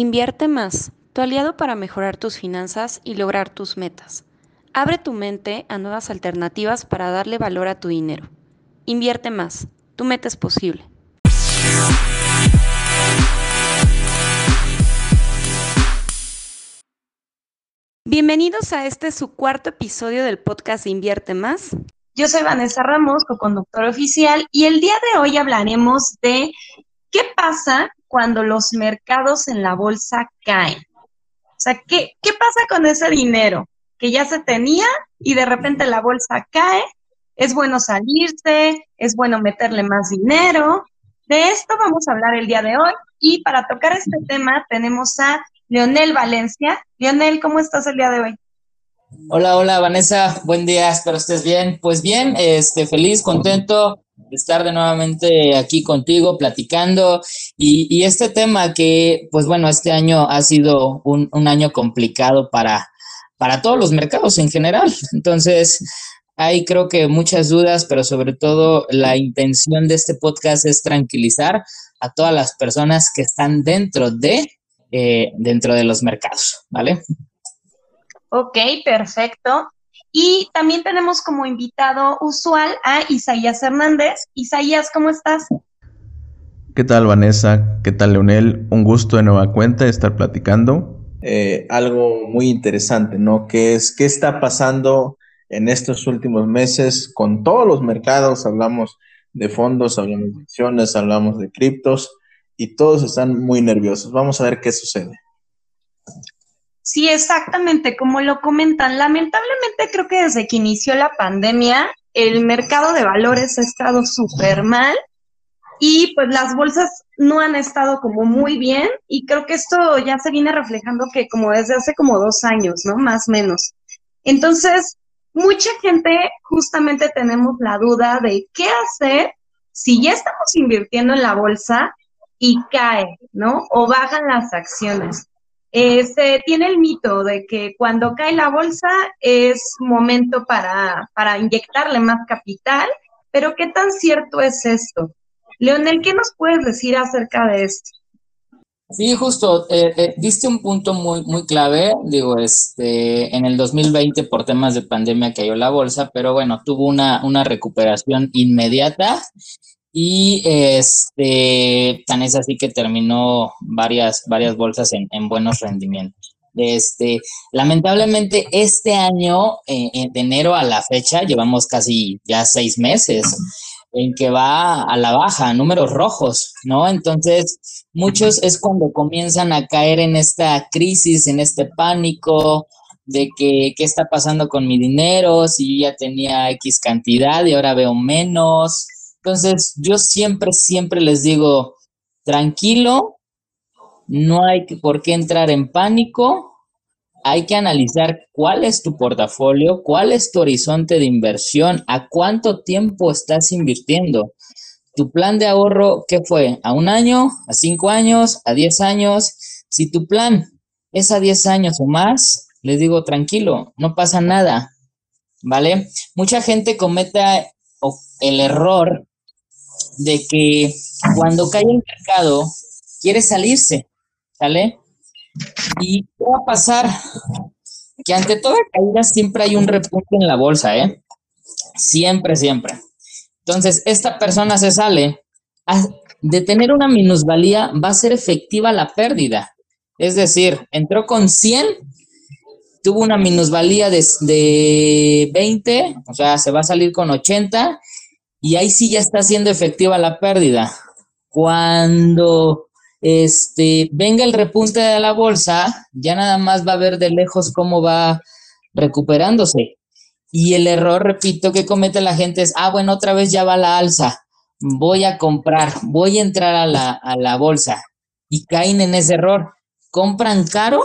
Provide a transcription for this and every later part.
Invierte más, tu aliado para mejorar tus finanzas y lograr tus metas. Abre tu mente a nuevas alternativas para darle valor a tu dinero. Invierte más, tu meta es posible. Bienvenidos a este su cuarto episodio del podcast Invierte Más. Yo soy Vanessa Ramos, co-conductor oficial, y el día de hoy hablaremos de qué pasa cuando los mercados en la bolsa caen? O sea, ¿qué, ¿qué pasa con ese dinero que ya se tenía y de repente la bolsa cae? ¿Es bueno salirse? ¿Es bueno meterle más dinero? De esto vamos a hablar el día de hoy y para tocar este tema tenemos a Leonel Valencia. Leonel, ¿cómo estás el día de hoy? Hola, hola Vanessa, buen día, espero estés bien. Pues bien, este, feliz, contento estar de nuevamente aquí contigo platicando y, este tema que, pues bueno, este año ha sido un, año complicado para, para todos los mercados en general. Entonces, hay creo que muchas dudas, pero sobre todo la intención de este podcast es tranquilizar a todas las personas que están dentro de, eh, dentro de los mercados, ¿vale? Ok, perfecto. Y también tenemos como invitado usual a Isaías Hernández. Isaías, ¿cómo estás? ¿Qué tal, Vanessa? ¿Qué tal, Leonel? Un gusto de nueva cuenta estar platicando. Eh, algo muy interesante, ¿no? Que es qué está pasando en estos últimos meses con todos los mercados. Hablamos de fondos, hablamos de acciones, hablamos de criptos y todos están muy nerviosos. Vamos a ver qué sucede. Sí, exactamente, como lo comentan. Lamentablemente creo que desde que inició la pandemia, el mercado de valores ha estado súper mal y pues las bolsas no han estado como muy bien y creo que esto ya se viene reflejando que como desde hace como dos años, ¿no? Más o menos. Entonces, mucha gente justamente tenemos la duda de qué hacer si ya estamos invirtiendo en la bolsa y cae, ¿no? O bajan las acciones. Eh, se tiene el mito de que cuando cae la bolsa es momento para, para inyectarle más capital, pero ¿qué tan cierto es esto? Leonel, ¿qué nos puedes decir acerca de esto? Sí, justo, eh, eh, un punto muy, muy clave, digo, este, en el 2020 por temas de pandemia cayó la bolsa, pero bueno, tuvo una, una recuperación inmediata y este, tan es así que terminó varias, varias bolsas en, buenos rendimientos. Este, lamentablemente este año, de enero a la fecha, llevamos casi ya seis meses en que va a la baja, números rojos, ¿no? Entonces, muchos es cuando comienzan a caer en esta crisis, en este pánico de que qué está pasando con mi dinero, si yo ya tenía X cantidad y ahora veo menos, entonces, yo siempre, siempre les digo, tranquilo, no hay por qué entrar en pánico, hay que analizar cuál es tu portafolio, cuál es tu horizonte de inversión, a cuánto tiempo estás invirtiendo. Tu plan de ahorro, ¿qué fue? ¿A un año? ¿A cinco años? ¿A diez años? Si tu plan es a diez años o más, les digo, tranquilo, no pasa nada, ¿vale? Mucha gente comete el error de que cuando cae el mercado, quiere salirse, ¿sale? ¿Y qué va a pasar? Que ante toda caída siempre hay un repunte en la bolsa, ¿eh? Siempre, siempre. Entonces, esta persona se sale. De tener una minusvalía, va a ser efectiva la pérdida. Es decir, entró con 100, tuvo una minusvalía de, de 20, o sea, se va a salir con 80 y ahí sí ya está siendo efectiva la pérdida. Cuando este, venga el repunte de la bolsa, ya nada más va a ver de lejos cómo va recuperándose. Y el error, repito, que comete la gente es, ah, bueno, otra vez ya va la alza, voy a comprar, voy a entrar a la, a la bolsa. Y caen en ese error. Compran caro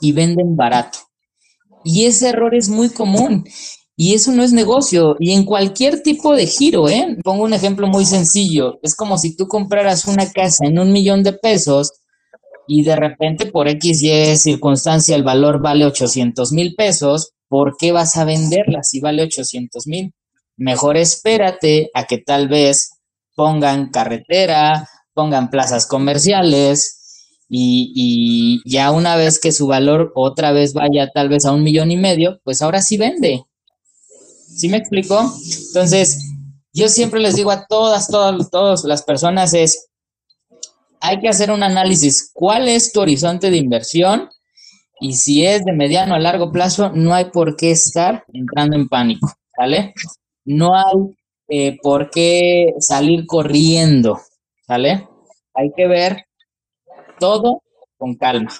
y venden barato. Y ese error es muy común. Y eso no es negocio. Y en cualquier tipo de giro, ¿eh? Pongo un ejemplo muy sencillo. Es como si tú compraras una casa en un millón de pesos y de repente por X, Y circunstancia el valor vale 800 mil pesos. ¿Por qué vas a venderla si vale 800 mil? Mejor espérate a que tal vez pongan carretera, pongan plazas comerciales y, y, ya una vez que su valor otra vez vaya tal vez a un millón y medio, pues ahora sí vende. ¿Sí me explico? Entonces, yo siempre les digo a todas, todas, todas las personas es, hay que hacer un análisis. ¿Cuál es tu horizonte de inversión? Y si es de mediano a largo plazo, no hay por qué estar entrando en pánico, ¿vale? No hay eh, por qué salir corriendo, ¿vale? Hay que ver todo con calma.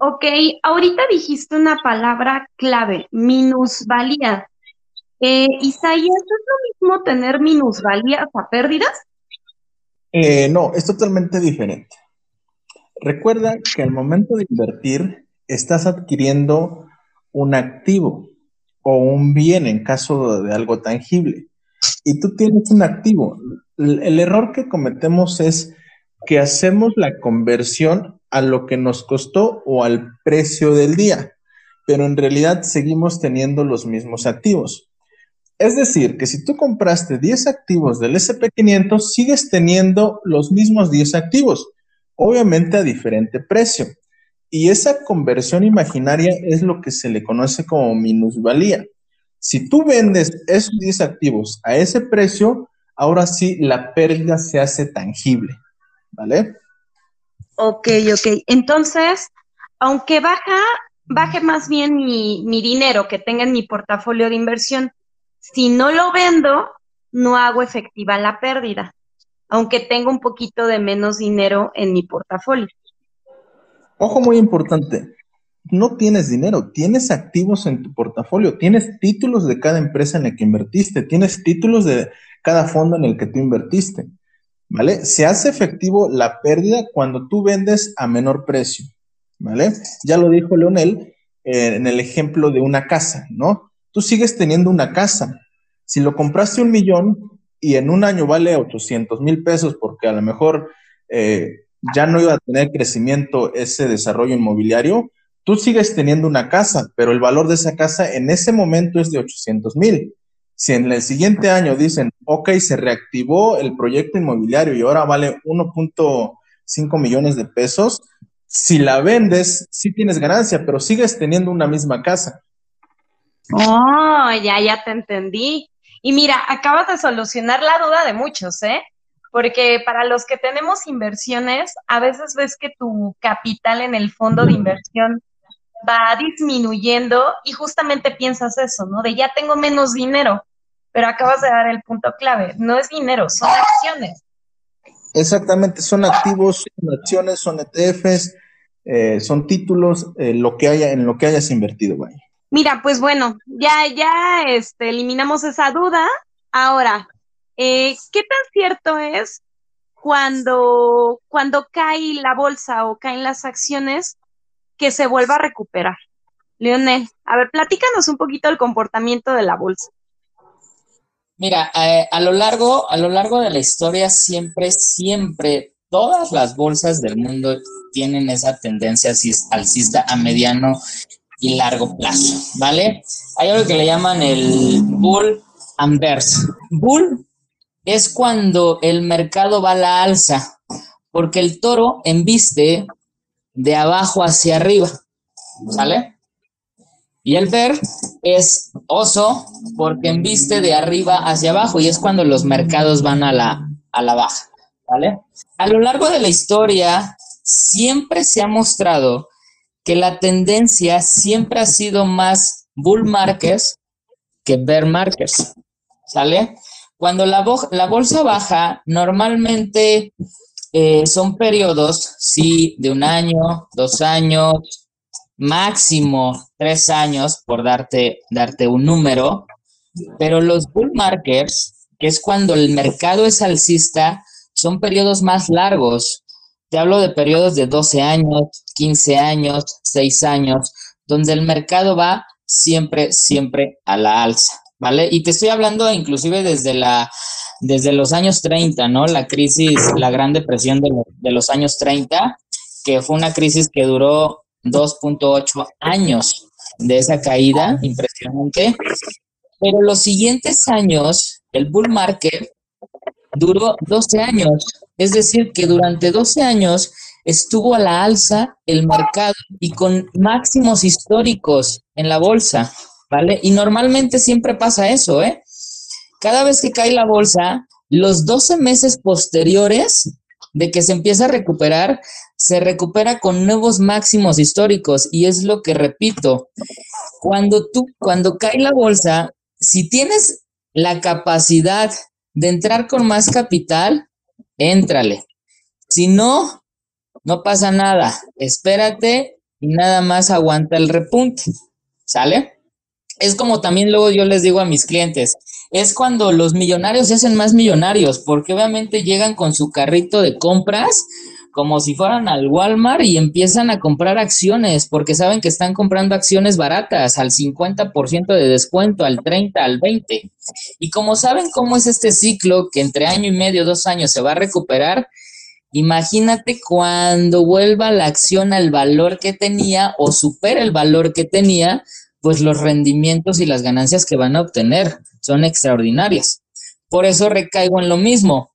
Ok, ahorita dijiste una palabra clave, minusvalía. Eh, Isaías, ¿es lo mismo tener minusvalías a pérdidas? Eh, no, es totalmente diferente. Recuerda que al momento de invertir estás adquiriendo un activo o un bien en caso de algo tangible. Y tú tienes un activo. El error que cometemos es que hacemos la conversión a lo que nos costó o al precio del día, pero en realidad seguimos teniendo los mismos activos. Es decir, que si tú compraste 10 activos del SP500, sigues teniendo los mismos 10 activos, obviamente a diferente precio. Y esa conversión imaginaria es lo que se le conoce como minusvalía. Si tú vendes esos 10 activos a ese precio, ahora sí la pérdida se hace tangible, ¿vale? Ok, ok. Entonces, aunque baja, baje más bien mi, mi dinero que tenga en mi portafolio de inversión, si no lo vendo, no hago efectiva la pérdida, aunque tenga un poquito de menos dinero en mi portafolio. Ojo muy importante, no tienes dinero, tienes activos en tu portafolio, tienes títulos de cada empresa en la que invertiste, tienes títulos de cada fondo en el que tú invertiste, ¿vale? Se hace efectivo la pérdida cuando tú vendes a menor precio, ¿vale? Ya lo dijo Leonel eh, en el ejemplo de una casa, ¿no? Tú sigues teniendo una casa. Si lo compraste un millón y en un año vale 800 mil pesos porque a lo mejor eh, ya no iba a tener crecimiento ese desarrollo inmobiliario, tú sigues teniendo una casa, pero el valor de esa casa en ese momento es de 800 mil. Si en el siguiente año dicen, ok, se reactivó el proyecto inmobiliario y ahora vale 1.5 millones de pesos, si la vendes, sí tienes ganancia, pero sigues teniendo una misma casa. Oh, ya, ya te entendí. Y mira, acabas de solucionar la duda de muchos, ¿eh? Porque para los que tenemos inversiones, a veces ves que tu capital en el fondo de inversión va disminuyendo y justamente piensas eso, ¿no? De ya tengo menos dinero, pero acabas de dar el punto clave. No es dinero, son acciones. Exactamente, son activos, son acciones, son ETFs, eh, son títulos, eh, lo que haya, en lo que hayas invertido, vaya. Mira, pues bueno, ya, ya este, eliminamos esa duda. Ahora, eh, ¿qué tan cierto es cuando, cuando cae la bolsa o caen las acciones que se vuelva a recuperar? Leonel, a ver, platícanos un poquito el comportamiento de la bolsa. Mira, eh, a lo largo, a lo largo de la historia siempre, siempre, todas las bolsas del mundo tienen esa tendencia alcista a mediano y largo plazo, ¿vale? Hay algo que le llaman el bull and Bull es cuando el mercado va a la alza, porque el toro embiste de abajo hacia arriba, ¿sale? Y el bear es oso porque embiste de arriba hacia abajo y es cuando los mercados van a la, a la baja, ¿vale? A lo largo de la historia siempre se ha mostrado que la tendencia siempre ha sido más bull markets que bear markets, ¿sale? Cuando la, la bolsa baja, normalmente eh, son periodos, sí, de un año, dos años, máximo tres años, por darte, darte un número, pero los bull markets, que es cuando el mercado es alcista, son periodos más largos, te hablo de periodos de 12 años, 15 años, 6 años, donde el mercado va siempre, siempre a la alza, ¿vale? Y te estoy hablando inclusive desde, la, desde los años 30, ¿no? La crisis, la gran depresión de, de los años 30, que fue una crisis que duró 2.8 años de esa caída, impresionante. Pero los siguientes años, el bull market duró 12 años. Es decir, que durante 12 años estuvo a la alza el mercado y con máximos históricos en la bolsa, ¿vale? Y normalmente siempre pasa eso, ¿eh? Cada vez que cae la bolsa, los 12 meses posteriores de que se empieza a recuperar, se recupera con nuevos máximos históricos y es lo que repito, cuando tú, cuando cae la bolsa, si tienes la capacidad de entrar con más capital, éntrale. Si no, no pasa nada, espérate y nada más aguanta el repunte, ¿sale? Es como también luego yo les digo a mis clientes, es cuando los millonarios se hacen más millonarios, porque obviamente llegan con su carrito de compras como si fueran al Walmart y empiezan a comprar acciones, porque saben que están comprando acciones baratas, al 50% de descuento, al 30, al 20. Y como saben cómo es este ciclo, que entre año y medio, dos años se va a recuperar, Imagínate cuando vuelva la acción al valor que tenía o supera el valor que tenía, pues los rendimientos y las ganancias que van a obtener son extraordinarias. Por eso recaigo en lo mismo.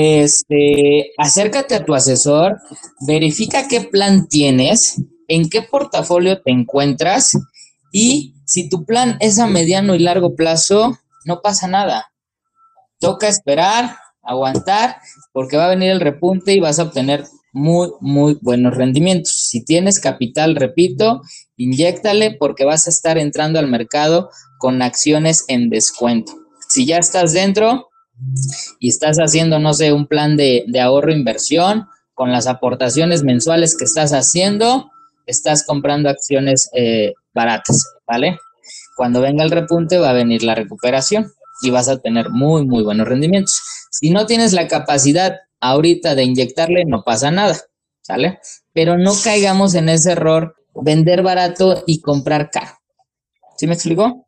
Este, acércate a tu asesor, verifica qué plan tienes, en qué portafolio te encuentras y si tu plan es a mediano y largo plazo, no pasa nada. Toca esperar, aguantar, porque va a venir el repunte y vas a obtener muy, muy buenos rendimientos. Si tienes capital, repito, inyéctale porque vas a estar entrando al mercado con acciones en descuento. Si ya estás dentro y estás haciendo, no sé, un plan de, ahorro inversión con las aportaciones mensuales que estás haciendo, estás comprando acciones eh, baratas, ¿vale? Cuando venga el repunte va a venir la recuperación y vas a tener muy, muy buenos rendimientos. Si no tienes la capacidad ahorita de inyectarle, no pasa nada, ¿sale? Pero no caigamos en ese error, vender barato y comprar caro. ¿Sí me explicó?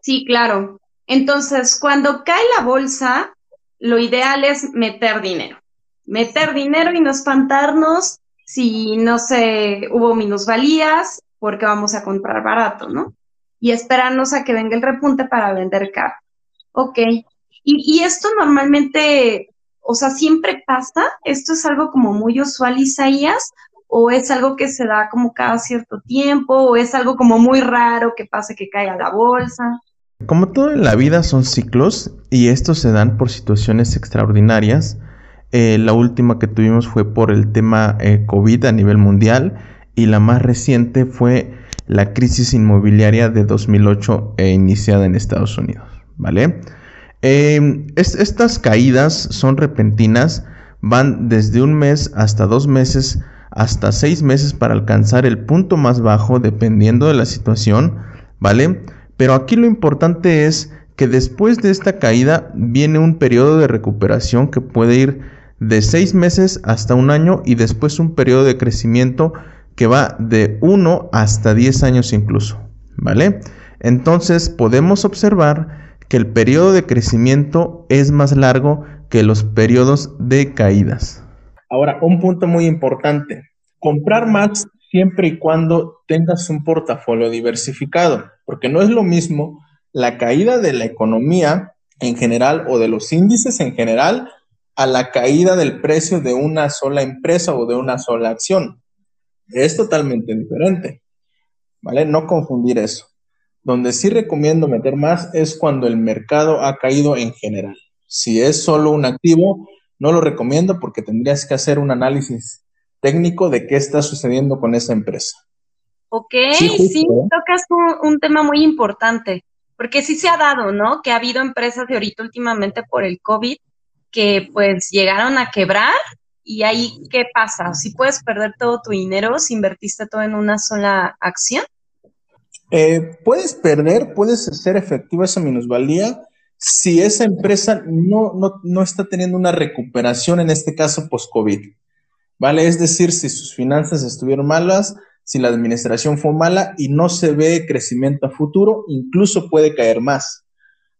Sí, claro. Entonces, cuando cae la bolsa, lo ideal es meter dinero. Meter dinero y no espantarnos si no se hubo minusvalías, porque vamos a comprar barato, ¿no? Y esperarnos a que venga el repunte para vender caro. Ok. Y, esto normalmente, o sea, siempre pasa, esto es algo como muy usual, Isaías, o es algo que se da como cada cierto tiempo, o es algo como muy raro que pase que caiga la bolsa. Como todo en la vida son ciclos y estos se dan por situaciones extraordinarias. Eh, la última que tuvimos fue por el tema eh, COVID a nivel mundial y la más reciente fue la crisis inmobiliaria de 2008 e iniciada en Estados Unidos, ¿vale? Em, estas caídas son repentinas, van desde un mes hasta dos meses, hasta seis meses para alcanzar el punto más bajo dependiendo de la situación, ¿vale? Pero aquí lo importante es que después de esta caída viene un periodo de recuperación que puede ir de seis meses hasta un año y después un periodo de crecimiento que va de uno hasta diez años incluso, ¿vale? Entonces podemos observar que el periodo de crecimiento es más largo que los periodos de caídas. Ahora, un punto muy importante, comprar más siempre y cuando tengas un portafolio diversificado, porque no es lo mismo la caída de la economía en general o de los índices en general a la caída del precio de una sola empresa o de una sola acción. Es totalmente diferente, ¿vale? No confundir eso. Donde sí recomiendo meter más es cuando el mercado ha caído en general. Si es solo un activo, no lo recomiendo porque tendrías que hacer un análisis técnico de qué está sucediendo con esa empresa. Ok, sí, tocas un, tema muy importante, porque sí se ha dado, ¿no? Que ha habido empresas de ahorita últimamente por el COVID que pues llegaron a quebrar y ahí, ¿qué pasa? Si puedes perder todo tu dinero si invertiste todo en una sola acción. Eh, puedes perder, puedes hacer efectiva esa minusvalía si esa empresa no, no, está teniendo una recuperación, en este caso post-COVID. ¿Vale? Es decir, si sus finanzas estuvieron malas, si la administración fue mala y no se ve crecimiento a futuro, incluso puede caer más.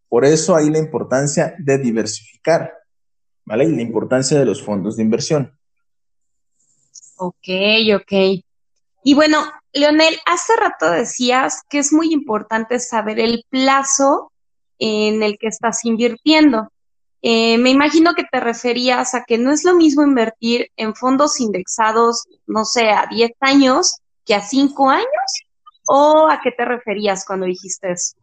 Por eso hay la importancia de diversificar, ¿vale? Y la importancia de los fondos de inversión. Ok, ok. Y bueno, Leonel, hace rato decías que es muy importante saber el plazo en el que estás invirtiendo. Eh, me imagino que te referías a que no es lo mismo invertir en fondos indexados, no sé, a 10 años que a 5 años, o a qué te referías cuando dijiste eso.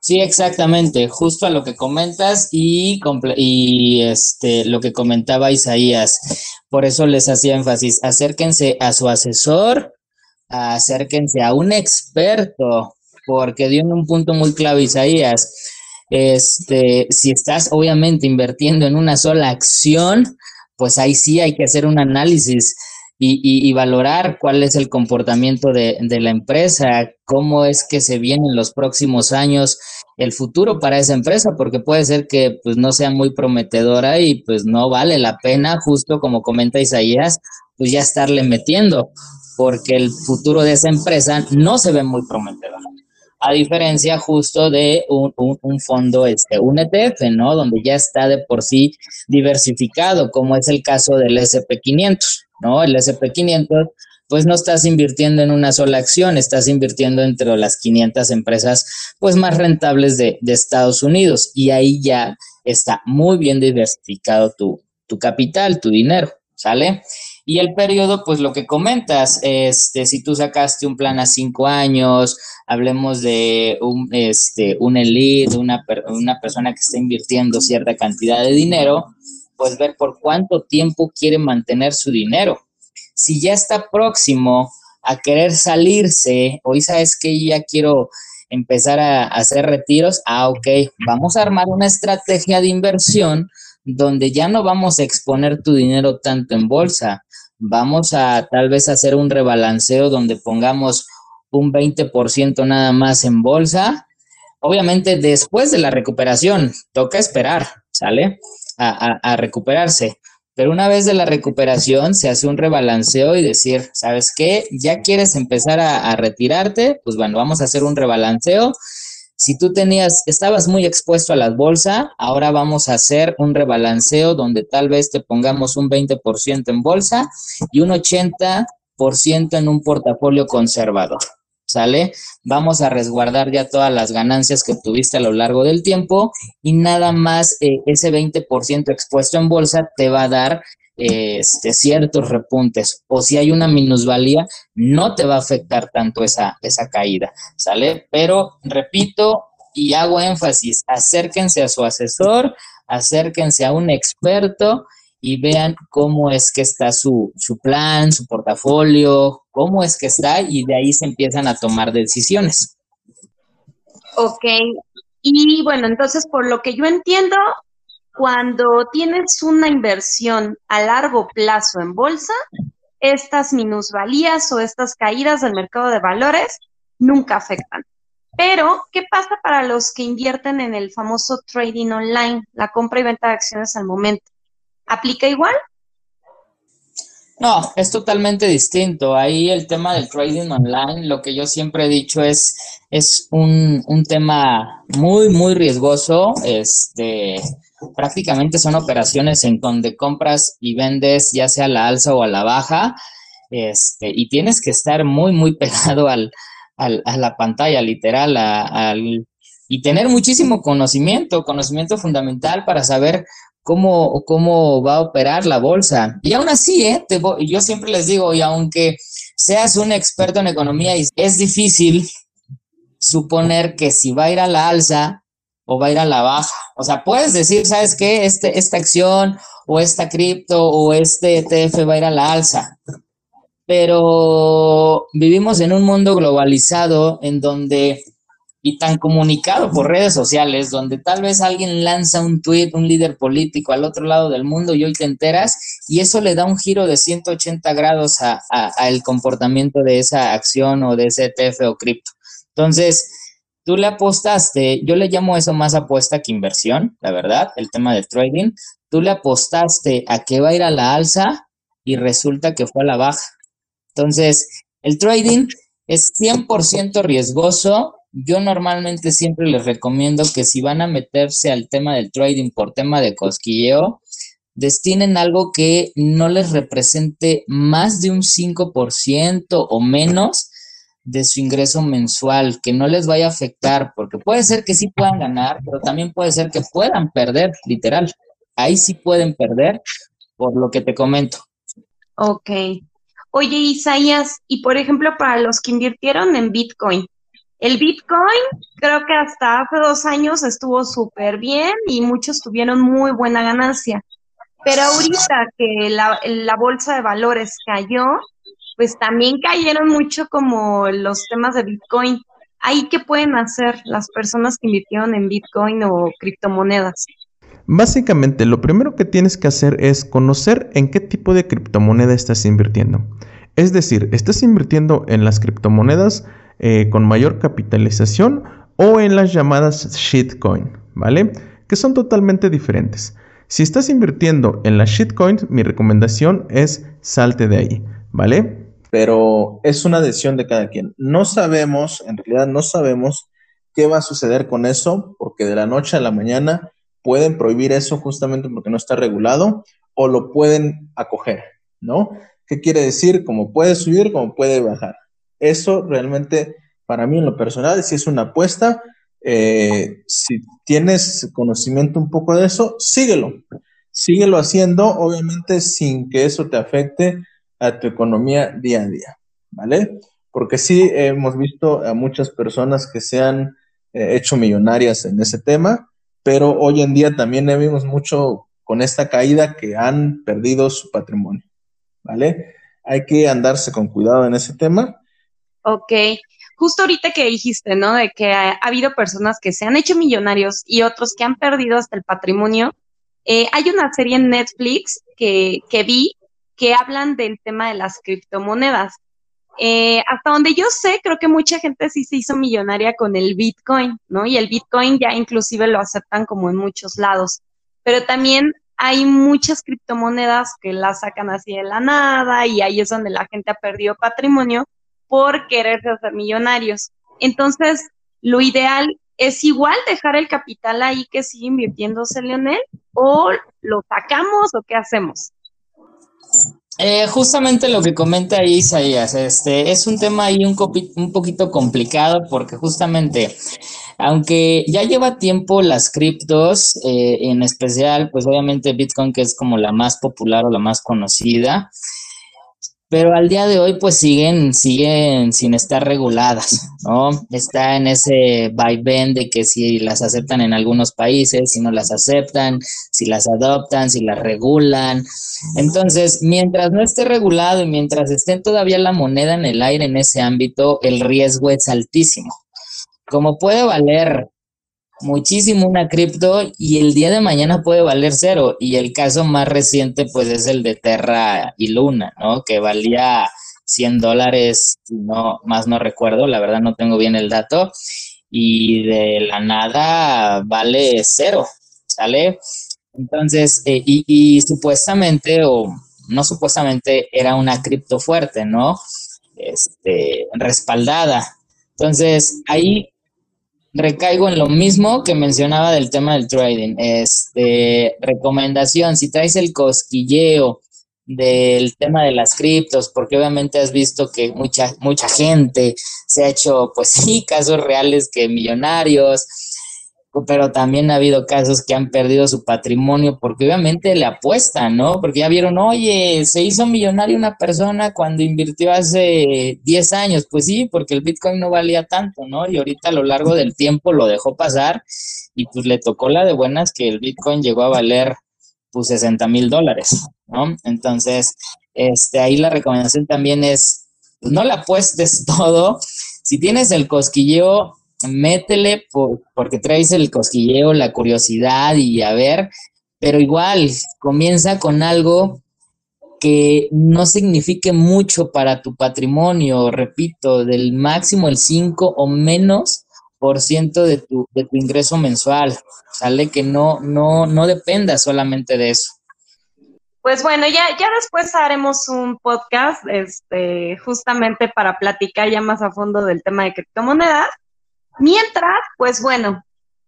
Sí, exactamente, justo a lo que comentas y, y este, lo que comentaba Isaías. Por eso les hacía énfasis, acérquense a su asesor, acérquense a un experto, porque dio un punto muy clave Isaías. Este, si estás obviamente invirtiendo en una sola acción, pues ahí sí hay que hacer un análisis y, valorar cuál es el comportamiento de, la empresa, cómo es que se viene en los próximos años el futuro para esa empresa, porque puede ser que pues no sea muy prometedora y pues no vale la pena, justo como comenta Isaías, pues ya estarle metiendo, porque el futuro de esa empresa no se ve muy prometedor. A diferencia justo de un, un fondo, este, un ETF, ¿no? Donde ya está de por sí diversificado, como es el caso del SP500. ¿no? El SP500, pues no estás invirtiendo en una sola acción, estás invirtiendo entre las 500 empresas, pues más rentables de, Estados Unidos. Y ahí ya está muy bien diversificado tu, tu capital, tu dinero, ¿sale? Y el periodo, pues lo que comentas, este, si tú sacaste un plan a cinco años, hablemos de un, este, un elite, una, una persona que está invirtiendo cierta cantidad de dinero, pues ver por cuánto tiempo quiere mantener su dinero. Si ya está próximo a querer salirse, hoy sabes que ya quiero empezar a hacer retiros, ah, ok, vamos a armar una estrategia de inversión donde ya no vamos a exponer tu dinero tanto en bolsa, vamos a tal vez hacer un rebalanceo donde pongamos un 20% nada más en bolsa. Obviamente después de la recuperación, toca esperar, ¿sale? a, recuperarse. Pero una vez de la recuperación se hace un rebalanceo y decir, ¿sabes qué? Ya quieres empezar a, retirarte, pues bueno, vamos a hacer un rebalanceo. Si tú tenías, estabas muy expuesto a la bolsa, ahora vamos a hacer un rebalanceo donde tal vez te pongamos un 20% en bolsa y un 80% en un portafolio conservador. ¿sale? Vamos a resguardar ya todas las ganancias que tuviste a lo largo del tiempo y nada más eh, ese 20% expuesto en bolsa te va a dar este, ciertos repuntes o si hay una minusvalía, no te va a afectar tanto esa, esa caída, ¿sale? Pero repito y hago énfasis, acérquense a su asesor, acérquense a un experto y vean cómo es que está su, su plan, su portafolio, cómo es que está y de ahí se empiezan a tomar decisiones. Ok, y bueno, entonces por lo que yo entiendo, cuando tienes una inversión a largo plazo en bolsa, estas minusvalías o estas caídas del mercado de valores nunca afectan. Pero, ¿qué pasa para los que invierten en el famoso trading online, la compra y venta de acciones al momento? ¿Aplica igual? No, es totalmente distinto. Ahí el tema del trading online, lo que yo siempre he dicho es, es un, un tema muy, muy riesgoso. Este, prácticamente son operaciones en donde compras y vendes ya sea a la alza o a la baja. Este, y tienes que estar muy, muy pegado al, al, a la pantalla, literal, al, y tener muchísimo conocimiento, conocimiento fundamental para saber cómo, cómo va a operar la bolsa. Y aún así, ¿eh? yo siempre les digo, y aunque seas un experto en economía, es difícil suponer que si va a ir a la alza o va a ir a la baja. O sea, puedes decir, ¿sabes qué? Este, esta acción o esta cripto o este ETF va a ir a la alza. Pero vivimos en un mundo globalizado en donde y tan comunicado por redes sociales, donde tal vez alguien lanza un tweet, un líder político al otro lado del mundo y hoy te enteras, y eso le da un giro de 180 grados a, el comportamiento de esa acción o de ese ETF o cripto. Entonces, tú le apostaste, yo le llamo eso más apuesta que inversión, la verdad, el tema de trading. Tú le apostaste a que va a ir a la alza y resulta que fue a la baja. Entonces, el trading es 100% riesgoso yo normalmente siempre les recomiendo que si van a meterse al tema del trading por tema de cosquilleo, destinen algo que no les represente más de un 5% o menos de su ingreso mensual, que no les vaya a afectar, porque puede ser que sí puedan ganar, pero también puede ser que puedan perder, literal. Ahí sí pueden perder, por lo que te comento. Ok. Oye, Isaías, y por ejemplo, para los que invirtieron en Bitcoin, el Bitcoin creo que hasta hace dos años estuvo súper bien y muchos tuvieron muy buena ganancia. Pero ahorita que la, la bolsa de valores cayó, pues también cayeron mucho como los temas de Bitcoin. ¿Ahí qué pueden hacer las personas que invirtieron en Bitcoin o criptomonedas? Básicamente, lo primero que tienes que hacer es conocer en qué tipo de criptomoneda estás invirtiendo. Es decir, ¿estás invirtiendo en las criptomonedas eh, con mayor capitalización o en las llamadas shitcoin? ¿Vale? Que son totalmente diferentes. Si estás invirtiendo en las shitcoins, mi recomendación es salte de ahí, ¿vale? Pero es una decisión de cada quien. No sabemos, en realidad no sabemos qué va a suceder con eso, porque de la noche a la mañana pueden prohibir eso justamente porque no está regulado o lo pueden acoger, ¿no? ¿Qué quiere decir? Como puede subir, como puede bajar. Eso realmente, para mí en lo personal, si es una apuesta, eh, si tienes conocimiento un poco de eso, síguelo. Síguelo haciendo, obviamente sin que eso te afecte a tu economía día a día, ¿vale? Porque sí hemos visto a muchas personas que se han eh, hecho millonarias en ese tema, pero hoy en día también vimos mucho con esta caída que han perdido su patrimonio, ¿vale? Hay que andarse con cuidado en ese tema. Ok, justo ahorita que dijiste, ¿no? De que ha, habido personas que se han hecho millonarios y otros que han perdido hasta el patrimonio. Eh, hay una serie en Netflix que, que vi que hablan del tema de las criptomonedas. Eh, hasta donde yo sé, creo que mucha gente sí se hizo millonaria con el Bitcoin, ¿no? Y el Bitcoin ya inclusive lo aceptan como en muchos lados. Pero también hay muchas criptomonedas que las sacan así de la nada y ahí es donde la gente ha perdido patrimonio por quererse hacer millonarios. Entonces, lo ideal es igual dejar el capital ahí que sigue invirtiéndose Leonel o lo sacamos o qué hacemos. Eh, justamente lo que comenta ahí Isaías, este, es un tema ahí un, un poquito complicado porque justamente, aunque ya lleva tiempo las criptos, eh, en especial, pues obviamente Bitcoin que es como la más popular o la más conocida, pero al día de hoy pues siguen, siguen sin estar reguladas, ¿no? Está en ese vaivén de que si las aceptan en algunos países, si no las aceptan, si las adoptan, si las regulan. Entonces, mientras no esté regulado y mientras esté todavía la moneda en el aire en ese ámbito, el riesgo es altísimo. Como puede valer muchísimo una cripto y el día de mañana puede valer cero. Y el caso más reciente pues es el de Terra y Luna, ¿no? Que valía 100 dólares, no, más no recuerdo, la verdad no tengo bien el dato. Y de la nada vale cero, ¿sale? Entonces, eh, y, y supuestamente, o no supuestamente, era una cripto fuerte, ¿no? Este, respaldada. Entonces, ahí recaigo en lo mismo que mencionaba del tema del trading. Este, recomendación, si traes el cosquilleo del tema de las criptos, porque obviamente has visto que mucha, mucha gente se ha hecho, pues sí, casos reales que millonarios, pero también ha habido casos que han perdido su patrimonio porque obviamente le apuestan, ¿no? Porque ya vieron, oye, se hizo millonario una persona cuando invirtió hace 10 años. Pues sí, porque el Bitcoin no valía tanto, ¿no? Y ahorita a lo largo del tiempo lo dejó pasar y pues le tocó la de buenas que el Bitcoin llegó a valer pues 60 mil dólares, ¿no? Entonces, este, ahí la recomendación también es, pues no le apuestes todo. Si tienes el cosquilleo, métele porque traes el cosquilleo, la curiosidad y a ver, pero igual comienza con algo que no signifique mucho para tu patrimonio, repito, del máximo el 5 o menos por ciento de tu, de tu ingreso mensual, sale que no, no, no dependa solamente de eso. Pues bueno, ya, ya después haremos un podcast, este, justamente para platicar ya más a fondo del tema de criptomonedas. Mientras, pues bueno,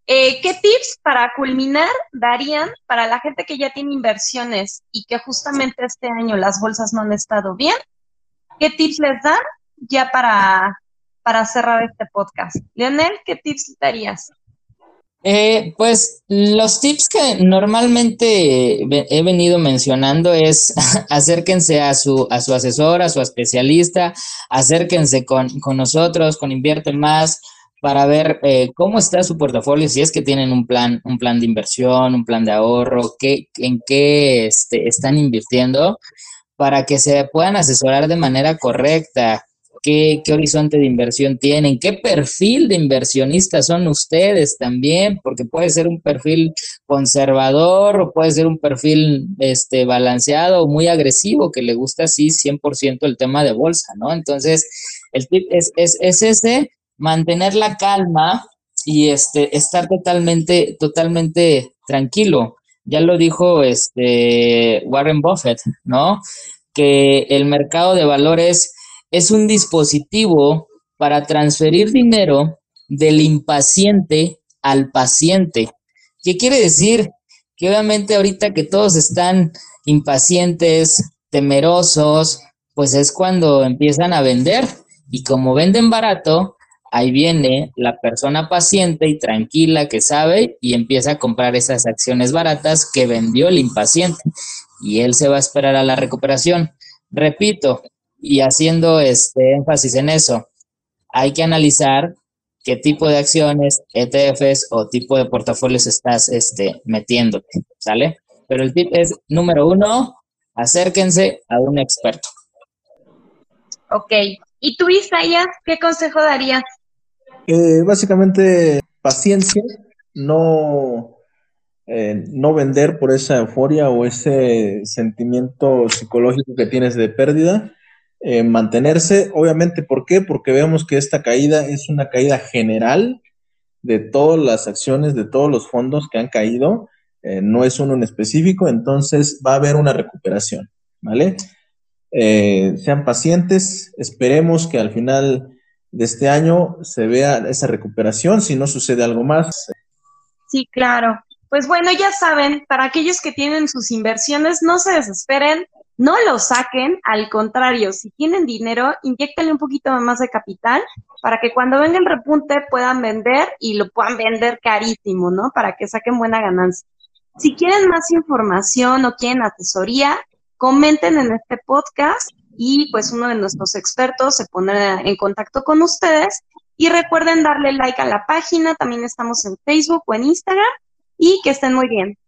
eh, ¿qué tips para culminar darían para la gente que ya tiene inversiones y que justamente este año las bolsas no han estado bien? ¿Qué tips les dan ya para para cerrar este podcast. Leonel, ¿qué tips darías? Eh, pues los tips que normalmente he venido mencionando es acérquense a su, a su asesor, a su especialista, acérquense con, nosotros, con Invierte Más, para ver eh, cómo está su portafolio, si es que tienen un plan, un plan de inversión, un plan de ahorro, qué, en qué este, están invirtiendo, para que se puedan asesorar de manera correcta. Qué, horizonte de inversión tienen, qué perfil de inversionistas son ustedes también, porque puede ser un perfil conservador o puede ser un perfil este, balanceado o muy agresivo que le gusta así 100% el tema de bolsa, ¿no? Entonces, el tip es, es, es ese, mantener la calma y este, estar totalmente, totalmente tranquilo. Ya lo dijo este Warren Buffett, ¿no? Que el mercado de valores es un dispositivo para transferir dinero del impaciente al paciente. ¿Qué quiere decir? Que obviamente ahorita que todos están impacientes, temerosos, pues es cuando empiezan a vender y como venden barato, ahí viene la persona paciente y tranquila que sabe y empieza a comprar esas acciones baratas que vendió el impaciente y él se va a esperar a la recuperación. Repito, y haciendo este énfasis en eso, hay que analizar qué tipo de acciones, ETFs o tipo de portafolios estás este, metiéndote, ¿sale? Pero el tip es, número uno, acérquense a un experto. Ok. ¿Y tú, Isaías, qué consejo darías? Eh, básicamente, paciencia, no, eh, no vender por esa euforia o ese sentimiento psicológico que tienes de pérdida eh, mantenerse. Obviamente, ¿por qué? Porque vemos que esta caída es una caída general de todas las acciones, de todos los fondos que han caído. Eh, no es uno en específico, entonces va a haber una recuperación, ¿vale? Sean pacientes, esperemos que al final de este año se vea esa recuperación, si no sucede algo más. Sí, claro. Pues bueno, ya saben, para aquellos que tienen sus inversiones, no se desesperen, no lo saquen, al contrario, si tienen dinero, inyectenle un poquito más de capital para que cuando venga el repunte puedan vender y lo puedan vender carísimo, ¿no? Para que saquen buena ganancia. Si quieren más información o quieren asesoría, comenten en este podcast y pues uno de nuestros expertos se pondrá en contacto con ustedes. Y recuerden darle like a la página, también estamos en Facebook o en Instagram y que estén muy bien.